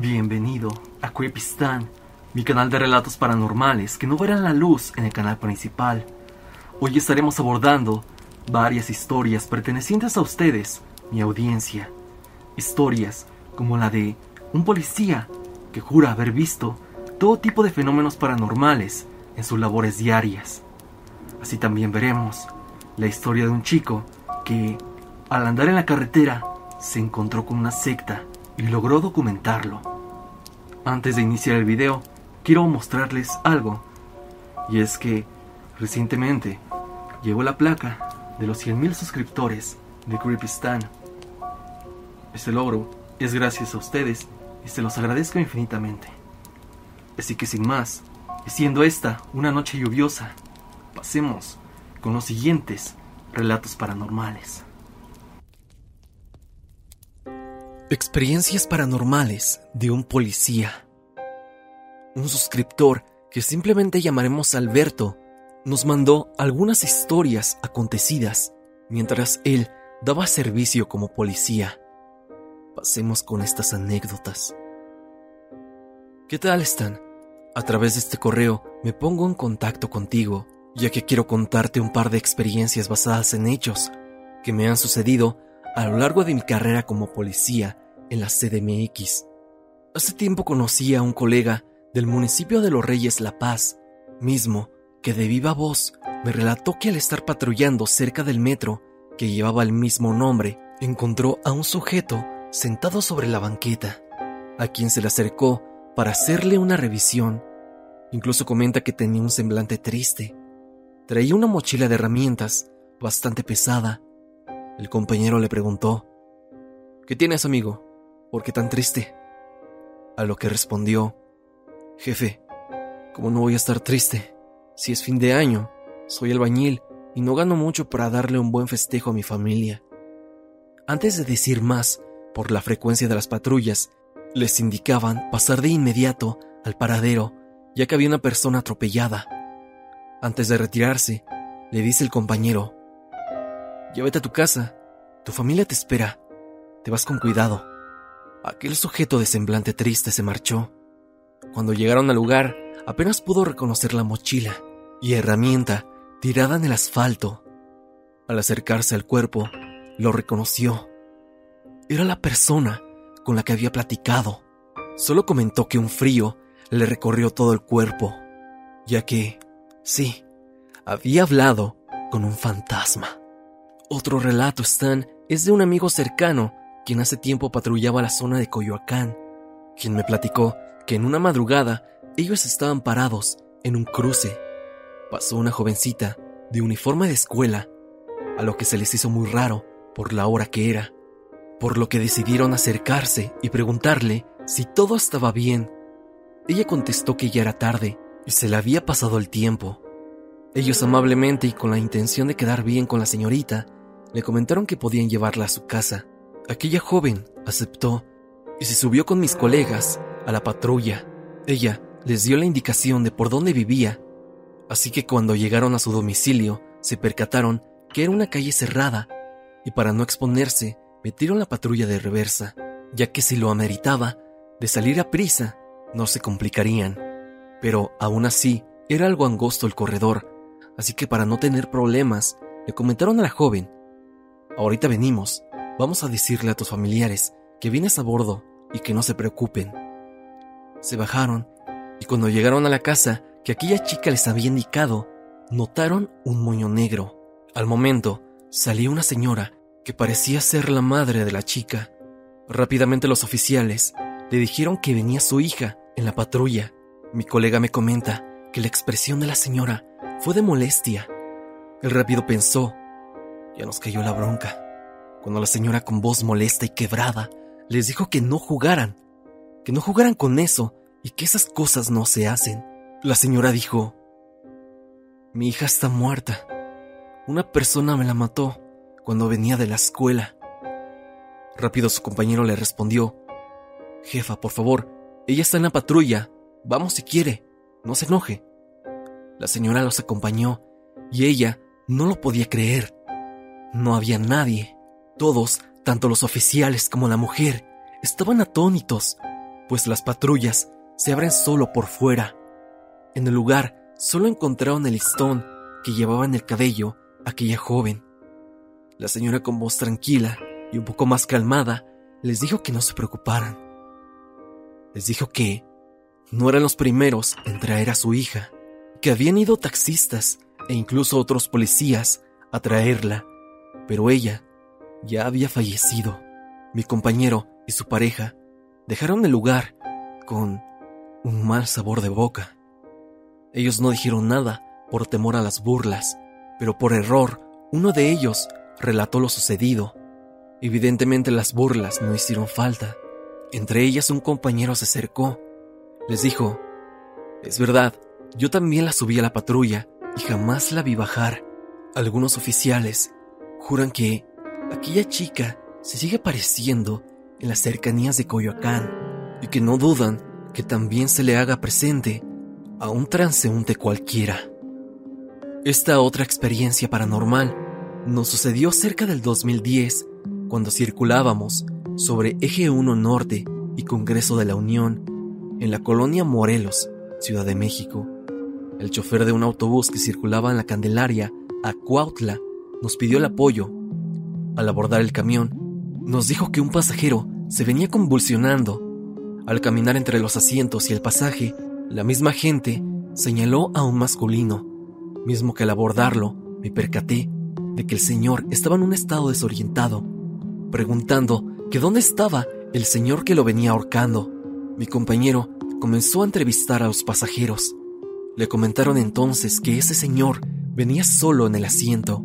Bienvenido a Creepistan, mi canal de relatos paranormales que no verán la luz en el canal principal. Hoy estaremos abordando varias historias pertenecientes a ustedes, mi audiencia. Historias como la de un policía que jura haber visto todo tipo de fenómenos paranormales en sus labores diarias. Así también veremos la historia de un chico que, al andar en la carretera, se encontró con una secta y logró documentarlo. Antes de iniciar el video, quiero mostrarles algo. Y es que recientemente llegó la placa de los 100.000 suscriptores de Creepistan. Este logro es gracias a ustedes y se los agradezco infinitamente. Así que sin más, siendo esta una noche lluviosa, pasemos con los siguientes relatos paranormales. Experiencias paranormales de un policía. Un suscriptor, que simplemente llamaremos Alberto, nos mandó algunas historias acontecidas mientras él daba servicio como policía. Pasemos con estas anécdotas. ¿Qué tal están? A través de este correo me pongo en contacto contigo, ya que quiero contarte un par de experiencias basadas en hechos que me han sucedido a lo largo de mi carrera como policía en la CDMX. Hace tiempo conocí a un colega del municipio de Los Reyes La Paz, mismo que de viva voz me relató que al estar patrullando cerca del metro que llevaba el mismo nombre, encontró a un sujeto sentado sobre la banqueta, a quien se le acercó para hacerle una revisión. Incluso comenta que tenía un semblante triste. Traía una mochila de herramientas bastante pesada el compañero le preguntó, ¿Qué tienes, amigo? ¿Por qué tan triste? A lo que respondió, Jefe, ¿cómo no voy a estar triste? Si es fin de año, soy albañil y no gano mucho para darle un buen festejo a mi familia. Antes de decir más, por la frecuencia de las patrullas, les indicaban pasar de inmediato al paradero, ya que había una persona atropellada. Antes de retirarse, le dice el compañero, Llévate a tu casa. Tu familia te espera. Te vas con cuidado. Aquel sujeto de semblante triste se marchó. Cuando llegaron al lugar, apenas pudo reconocer la mochila y herramienta tirada en el asfalto. Al acercarse al cuerpo, lo reconoció. Era la persona con la que había platicado. Solo comentó que un frío le recorrió todo el cuerpo, ya que, sí, había hablado con un fantasma. Otro relato, Stan, es de un amigo cercano, quien hace tiempo patrullaba la zona de Coyoacán, quien me platicó que en una madrugada ellos estaban parados en un cruce. Pasó una jovencita de uniforme de escuela, a lo que se les hizo muy raro por la hora que era, por lo que decidieron acercarse y preguntarle si todo estaba bien. Ella contestó que ya era tarde y se le había pasado el tiempo. Ellos amablemente y con la intención de quedar bien con la señorita, le comentaron que podían llevarla a su casa. Aquella joven aceptó y se subió con mis colegas a la patrulla. Ella les dio la indicación de por dónde vivía, así que cuando llegaron a su domicilio se percataron que era una calle cerrada y para no exponerse metieron la patrulla de reversa, ya que si lo ameritaba, de salir a prisa, no se complicarían. Pero aún así, era algo angosto el corredor, así que para no tener problemas, le comentaron a la joven Ahorita venimos. Vamos a decirle a tus familiares que vienes a bordo y que no se preocupen. Se bajaron y cuando llegaron a la casa que aquella chica les había indicado, notaron un moño negro. Al momento, salió una señora que parecía ser la madre de la chica. Rápidamente los oficiales le dijeron que venía su hija en la patrulla. Mi colega me comenta que la expresión de la señora fue de molestia. Él rápido pensó ya nos cayó la bronca. Cuando la señora con voz molesta y quebrada les dijo que no jugaran, que no jugaran con eso y que esas cosas no se hacen. La señora dijo, mi hija está muerta. Una persona me la mató cuando venía de la escuela. Rápido su compañero le respondió, Jefa, por favor, ella está en la patrulla. Vamos si quiere, no se enoje. La señora los acompañó y ella no lo podía creer. No había nadie. Todos, tanto los oficiales como la mujer, estaban atónitos. pues las patrullas se abren solo por fuera. En el lugar solo encontraron el listón que llevaba en el cabello aquella joven. La señora con voz tranquila y un poco más calmada les dijo que no se preocuparan. Les dijo que no eran los primeros en traer a su hija, que habían ido taxistas e incluso otros policías a traerla, pero ella ya había fallecido. Mi compañero y su pareja dejaron el lugar con un mal sabor de boca. Ellos no dijeron nada por temor a las burlas, pero por error uno de ellos relató lo sucedido. Evidentemente las burlas no hicieron falta. Entre ellas un compañero se acercó. Les dijo, es verdad, yo también la subí a la patrulla y jamás la vi bajar. Algunos oficiales juran que aquella chica se sigue apareciendo en las cercanías de Coyoacán y que no dudan que también se le haga presente a un transeúnte cualquiera. Esta otra experiencia paranormal nos sucedió cerca del 2010 cuando circulábamos sobre Eje 1 Norte y Congreso de la Unión en la colonia Morelos, Ciudad de México. El chofer de un autobús que circulaba en la Candelaria a Cuautla nos pidió el apoyo. Al abordar el camión, nos dijo que un pasajero se venía convulsionando. Al caminar entre los asientos y el pasaje, la misma gente señaló a un masculino, mismo que al abordarlo me percaté de que el señor estaba en un estado desorientado, preguntando que dónde estaba el señor que lo venía ahorcando. Mi compañero comenzó a entrevistar a los pasajeros. Le comentaron entonces que ese señor venía solo en el asiento.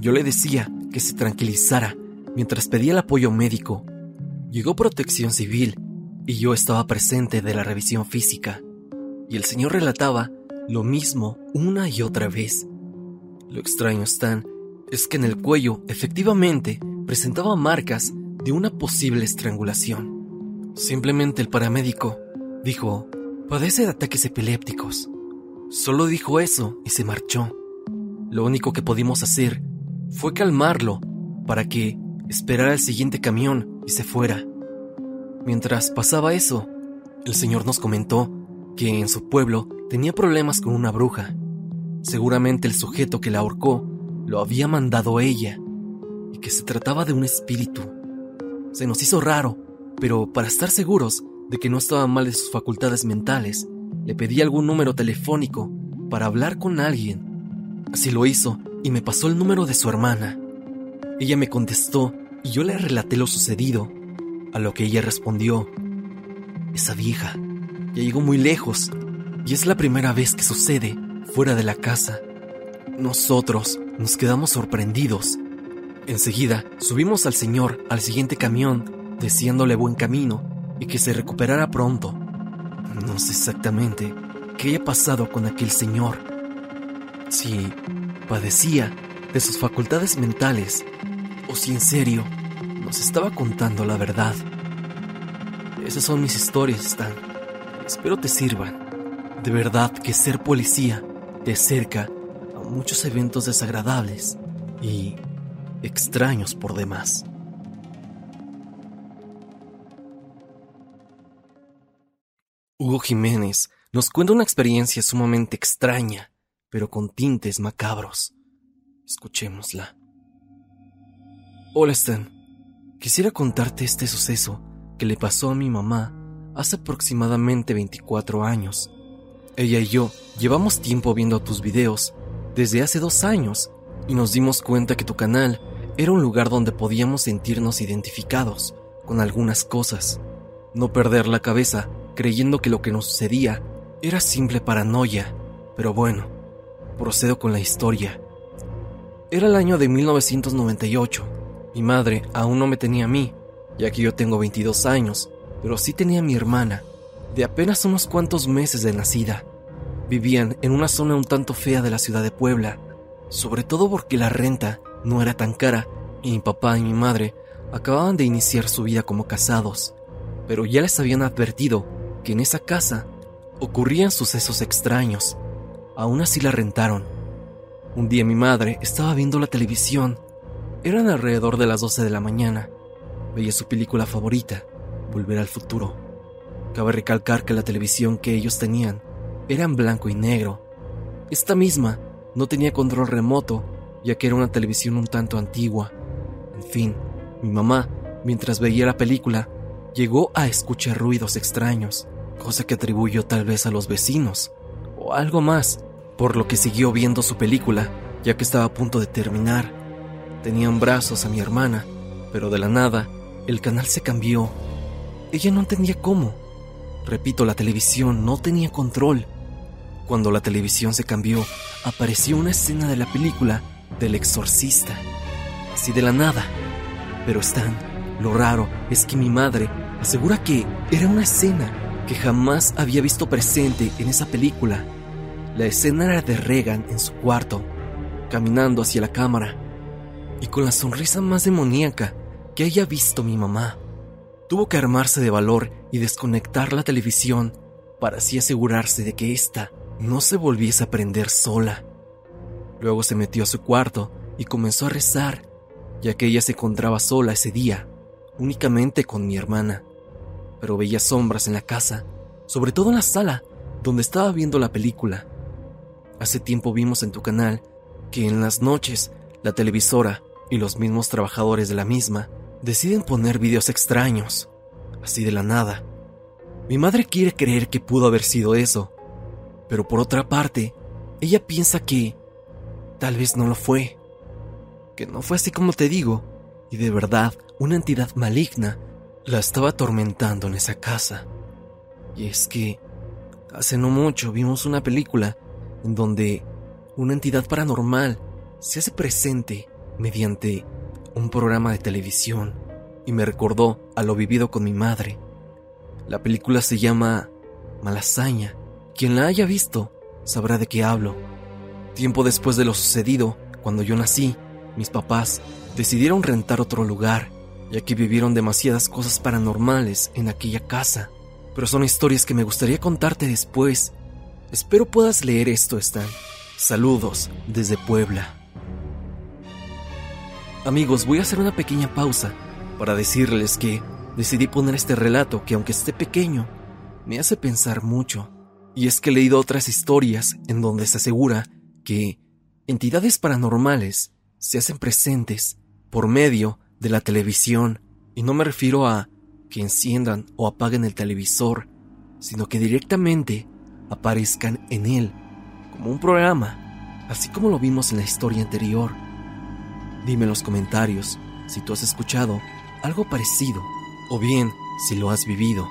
Yo le decía que se tranquilizara mientras pedía el apoyo médico. Llegó protección civil y yo estaba presente de la revisión física. Y el señor relataba lo mismo una y otra vez. Lo extraño, Stan, es que en el cuello efectivamente presentaba marcas de una posible estrangulación. Simplemente el paramédico dijo, padece de ataques epilépticos. Solo dijo eso y se marchó. Lo único que pudimos hacer fue calmarlo para que esperara el siguiente camión y se fuera. Mientras pasaba eso, el señor nos comentó que en su pueblo tenía problemas con una bruja. Seguramente el sujeto que la ahorcó lo había mandado ella y que se trataba de un espíritu. Se nos hizo raro, pero para estar seguros de que no estaba mal de sus facultades mentales, le pedí algún número telefónico para hablar con alguien. Así lo hizo y me pasó el número de su hermana. Ella me contestó y yo le relaté lo sucedido, a lo que ella respondió, esa vieja ya llegó muy lejos y es la primera vez que sucede fuera de la casa. Nosotros nos quedamos sorprendidos. Enseguida subimos al señor al siguiente camión, deseándole buen camino y que se recuperara pronto. No sé exactamente qué haya pasado con aquel señor. Si padecía de sus facultades mentales o si en serio nos estaba contando la verdad. Esas son mis historias, Stan. Espero te sirvan. De verdad que ser policía te acerca a muchos eventos desagradables y extraños por demás. Hugo Jiménez nos cuenta una experiencia sumamente extraña, pero con tintes macabros. Escuchémosla. Hola Stan, quisiera contarte este suceso que le pasó a mi mamá hace aproximadamente 24 años. Ella y yo llevamos tiempo viendo tus videos desde hace dos años y nos dimos cuenta que tu canal era un lugar donde podíamos sentirnos identificados con algunas cosas. No perder la cabeza creyendo que lo que nos sucedía era simple paranoia. Pero bueno, procedo con la historia. Era el año de 1998. Mi madre aún no me tenía a mí, ya que yo tengo 22 años, pero sí tenía a mi hermana, de apenas unos cuantos meses de nacida. Vivían en una zona un tanto fea de la ciudad de Puebla, sobre todo porque la renta no era tan cara y mi papá y mi madre acababan de iniciar su vida como casados, pero ya les habían advertido que en esa casa ocurrían sucesos extraños. Aún así la rentaron. Un día mi madre estaba viendo la televisión. Eran alrededor de las 12 de la mañana. Veía su película favorita, Volver al futuro. Cabe recalcar que la televisión que ellos tenían era en blanco y negro. Esta misma no tenía control remoto, ya que era una televisión un tanto antigua. En fin, mi mamá, mientras veía la película, llegó a escuchar ruidos extraños, cosa que atribuyó tal vez a los vecinos, o algo más, por lo que siguió viendo su película, ya que estaba a punto de terminar. Tenía en brazos a mi hermana, pero de la nada, el canal se cambió. Ella no entendía cómo. Repito, la televisión no tenía control. Cuando la televisión se cambió, apareció una escena de la película del exorcista. Así de la nada. Pero Stan, lo raro es que mi madre asegura que era una escena que jamás había visto presente en esa película. La escena era de Regan en su cuarto, caminando hacia la cámara, y con la sonrisa más demoníaca que haya visto mi mamá. Tuvo que armarse de valor y desconectar la televisión para así asegurarse de que ésta no se volviese a prender sola. Luego se metió a su cuarto y comenzó a rezar, ya que ella se encontraba sola ese día, únicamente con mi hermana. Pero veía sombras en la casa, sobre todo en la sala, donde estaba viendo la película. Hace tiempo vimos en tu canal que en las noches la televisora y los mismos trabajadores de la misma deciden poner videos extraños, así de la nada. Mi madre quiere creer que pudo haber sido eso, pero por otra parte, ella piensa que tal vez no lo fue, que no fue así como te digo, y de verdad una entidad maligna la estaba atormentando en esa casa. Y es que hace no mucho vimos una película en donde una entidad paranormal se hace presente mediante un programa de televisión y me recordó a lo vivido con mi madre. La película se llama Malasaña. Quien la haya visto sabrá de qué hablo. Tiempo después de lo sucedido, cuando yo nací, mis papás decidieron rentar otro lugar, ya que vivieron demasiadas cosas paranormales en aquella casa. Pero son historias que me gustaría contarte después. Espero puedas leer esto, Stan. Saludos desde Puebla. Amigos, voy a hacer una pequeña pausa para decirles que decidí poner este relato que aunque esté pequeño, me hace pensar mucho. Y es que he leído otras historias en donde se asegura que entidades paranormales se hacen presentes por medio de la televisión. Y no me refiero a que enciendan o apaguen el televisor, sino que directamente aparezcan en él, como un programa, así como lo vimos en la historia anterior. Dime en los comentarios si tú has escuchado algo parecido o bien si lo has vivido.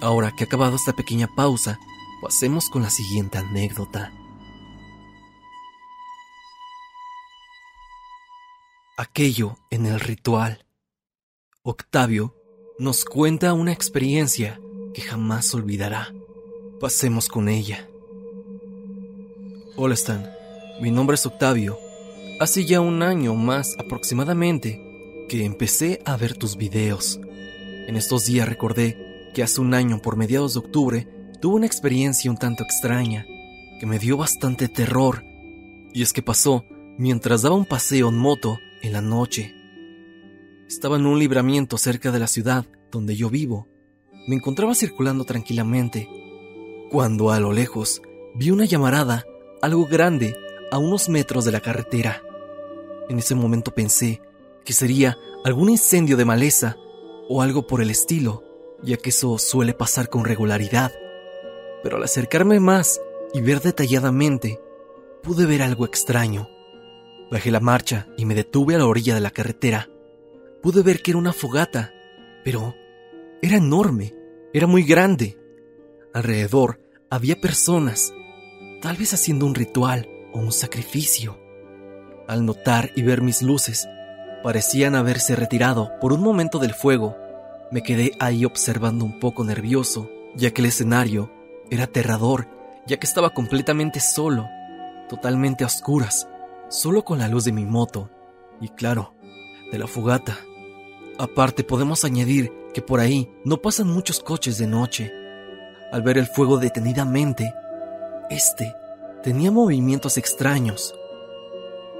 Ahora que ha acabado esta pequeña pausa, pasemos con la siguiente anécdota. Aquello en el ritual. Octavio nos cuenta una experiencia que jamás olvidará. Pasemos con ella. Hola Stan, mi nombre es Octavio Hace ya un año más aproximadamente que empecé a ver tus videos. En estos días recordé que hace un año por mediados de octubre tuve una experiencia un tanto extraña que me dio bastante terror. Y es que pasó mientras daba un paseo en moto en la noche. Estaba en un libramiento cerca de la ciudad donde yo vivo. Me encontraba circulando tranquilamente cuando a lo lejos vi una llamarada, algo grande, a unos metros de la carretera. En ese momento pensé que sería algún incendio de maleza o algo por el estilo, ya que eso suele pasar con regularidad. Pero al acercarme más y ver detalladamente, pude ver algo extraño. Bajé la marcha y me detuve a la orilla de la carretera. Pude ver que era una fogata, pero era enorme, era muy grande. Alrededor había personas, tal vez haciendo un ritual o un sacrificio. Al notar y ver mis luces, parecían haberse retirado por un momento del fuego. Me quedé ahí observando un poco nervioso, ya que el escenario era aterrador, ya que estaba completamente solo, totalmente a oscuras, solo con la luz de mi moto y claro, de la fogata. Aparte podemos añadir que por ahí no pasan muchos coches de noche. Al ver el fuego detenidamente, este tenía movimientos extraños,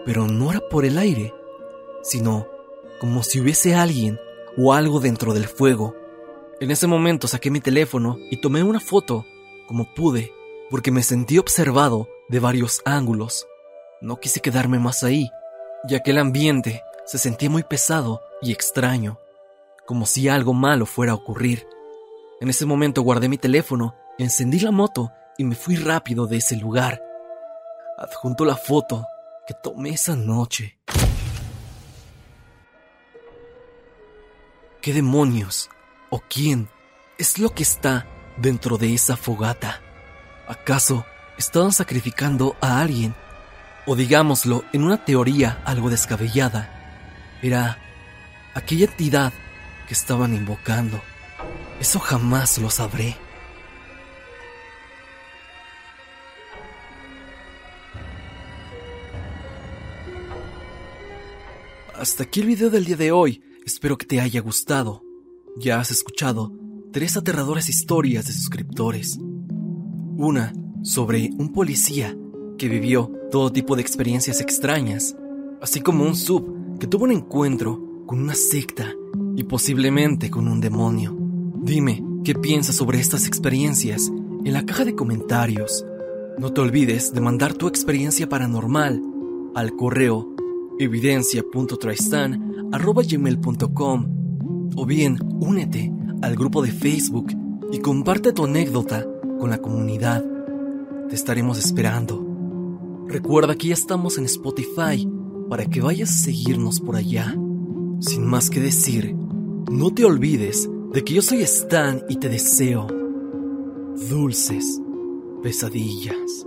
pero no era por el aire, sino como si hubiese alguien o algo dentro del fuego. En ese momento saqué mi teléfono y tomé una foto como pude, porque me sentí observado de varios ángulos. No quise quedarme más ahí, ya que el ambiente se sentía muy pesado y extraño, como si algo malo fuera a ocurrir. En ese momento guardé mi teléfono, encendí la moto y me fui rápido de ese lugar. Adjunto la foto que tomé esa noche. ¿Qué demonios o quién es lo que está dentro de esa fogata? ¿Acaso estaban sacrificando a alguien? O digámoslo en una teoría algo descabellada, era aquella entidad que estaban invocando. Eso jamás lo sabré. Hasta aquí el video del día de hoy. Espero que te haya gustado. Ya has escuchado tres aterradoras historias de suscriptores. Una sobre un policía que vivió todo tipo de experiencias extrañas, así como un sub que tuvo un encuentro con una secta y posiblemente con un demonio. Dime qué piensas sobre estas experiencias en la caja de comentarios. No te olvides de mandar tu experiencia paranormal al correo evidencia.tristan.gmail.com o bien únete al grupo de Facebook y comparte tu anécdota con la comunidad. Te estaremos esperando. Recuerda que ya estamos en Spotify para que vayas a seguirnos por allá. Sin más que decir, no te olvides de que yo soy Stan y te deseo dulces pesadillas.